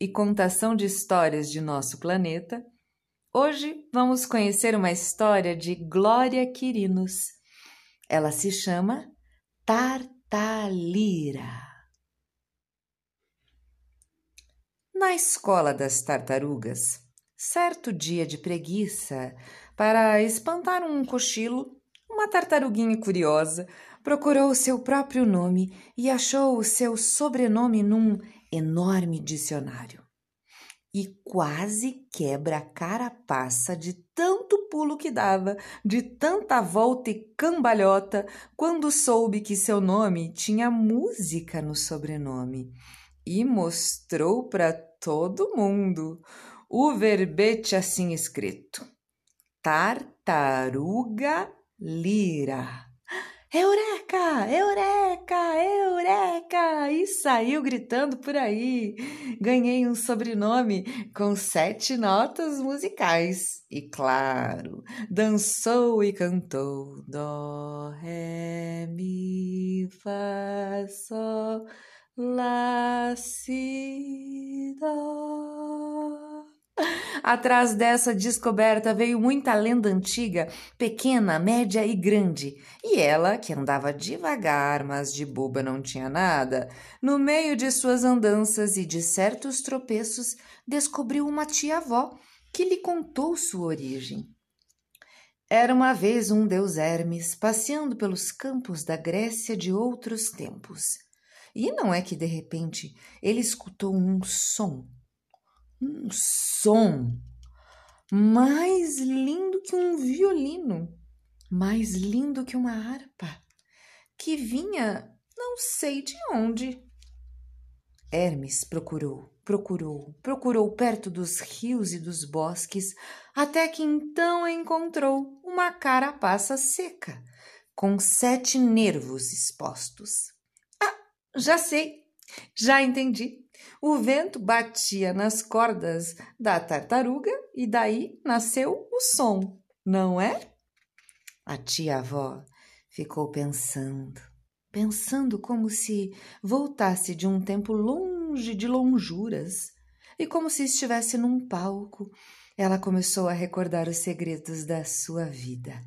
e contação de histórias de nosso planeta, hoje vamos conhecer uma história de Glória Quirinos. Ela se chama Tartalira. Na escola das tartarugas, certo dia de preguiça, para espantar um cochilo, uma tartaruguinha curiosa procurou o seu próprio nome e achou o seu sobrenome num enorme dicionário. E quase quebra a carapaça de tanto pulo que dava, de tanta volta e cambalhota, quando soube que seu nome tinha música no sobrenome. E mostrou para todo mundo o verbete assim escrito: Tartaruga Lira. Eureka! Eureka! Eureka! E saiu gritando por aí. Ganhei um sobrenome com sete notas musicais. E claro, dançou e cantou Dó, Ré, Mi, Fá, Sol, Lá, Si, Dó. Atrás dessa descoberta veio muita lenda antiga, pequena, média e grande. E ela, que andava devagar, mas de boba não tinha nada, no meio de suas andanças e de certos tropeços, descobriu uma tia-avó que lhe contou sua origem. Era uma vez um deus Hermes passeando pelos campos da Grécia de outros tempos. E não é que de repente ele escutou um som um som mais lindo que um violino, mais lindo que uma harpa, que vinha não sei de onde. Hermes procurou, procurou, procurou perto dos rios e dos bosques, até que então encontrou uma carapaça seca, com sete nervos expostos. Ah, já sei, já entendi. O vento batia nas cordas da tartaruga e daí nasceu o som, não é? A tia-avó ficou pensando, pensando como se voltasse de um tempo longe de lonjuras e como se estivesse num palco. Ela começou a recordar os segredos da sua vida,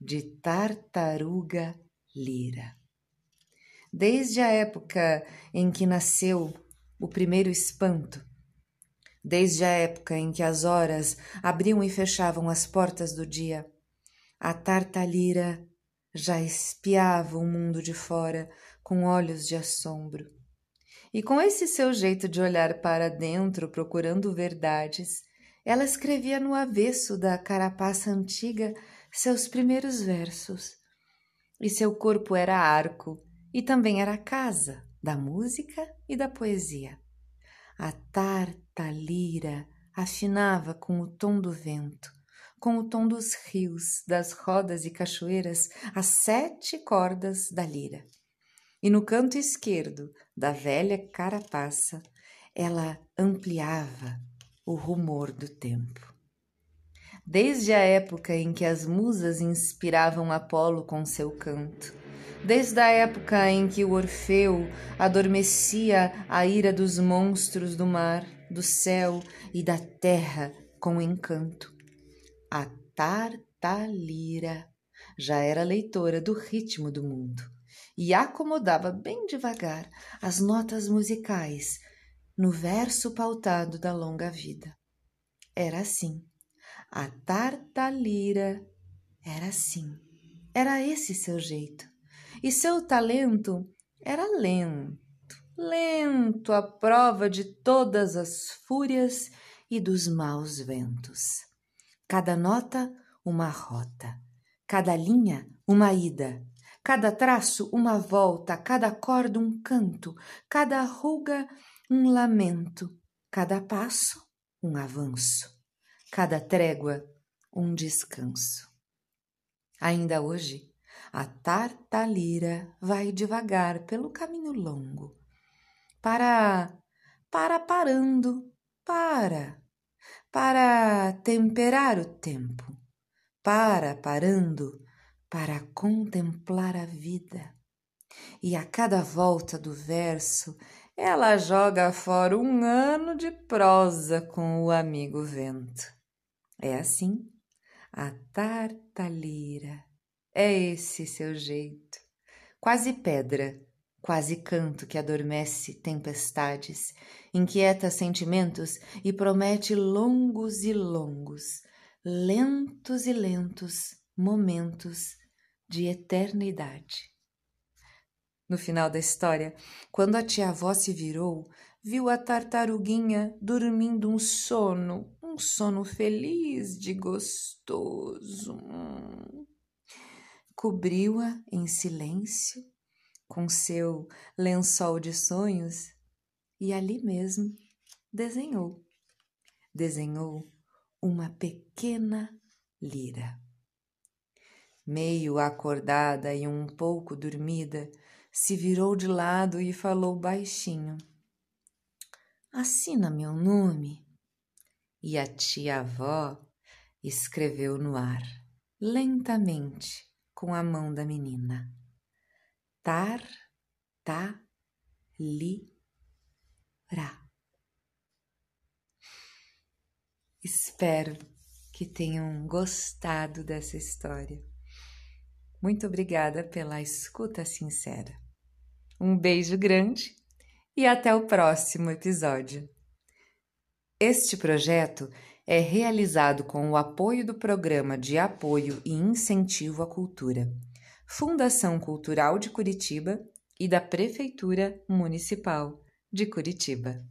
de tartaruga lira. Desde a época em que nasceu o primeiro espanto. Desde a época em que as horas abriam e fechavam as portas do dia, a tartalira já espiava o mundo de fora com olhos de assombro. E com esse seu jeito de olhar para dentro procurando verdades, ela escrevia no avesso da carapaça antiga seus primeiros versos. E seu corpo era arco e também era casa, da música e da poesia. A tartalira afinava com o tom do vento, com o tom dos rios, das rodas e cachoeiras, as sete cordas da lira. E no canto esquerdo da velha carapaça, ela ampliava o rumor do tempo. Desde a época em que as musas inspiravam Apolo com seu canto, desde a época em que o Orfeu adormecia a ira dos monstros do mar, do céu e da terra com encanto. A Tartalira já era leitora do ritmo do mundo e acomodava bem devagar as notas musicais no verso pautado da longa vida. Era assim A tartalira era assim, era esse seu jeito. E seu talento era lento, lento à prova de todas as fúrias e dos maus ventos. Cada nota, uma rota, cada linha, uma ida, cada traço, uma volta, cada corda, um canto, cada ruga, um lamento, cada passo, um avanço, cada trégua, um descanso. Ainda hoje, a tartalira vai devagar pelo caminho longo. Para, para parando, para, para temperar o tempo, para parando, para contemplar a vida. E a cada volta do verso, ela joga fora um ano de prosa com o amigo vento. É assim, a tartalira é esse seu jeito, quase pedra, quase canto que adormece tempestades, inquieta sentimentos e promete longos e longos, lentos e lentos momentos de eternidade. No final da história, quando a tia-avó se virou, viu a tartaruguinha dormindo um sono, um sono feliz de gostoso. Hum cobriu-a em silêncio com seu lençol de sonhos e ali mesmo desenhou. Desenhou uma pequena lira. Meio acordada e um pouco dormida, se virou de lado e falou baixinho: Assina meu nome. E a tia-avó escreveu no ar, lentamente, com a mão da menina. Tar, ta, li, ra. Espero que tenham gostado dessa história. Muito obrigada pela escuta sincera. Um beijo grande e até o próximo episódio. Este projeto é realizado com o apoio do Programa de Apoio e Incentivo à Cultura, Fundação Cultural de Curitiba e da Prefeitura Municipal de Curitiba.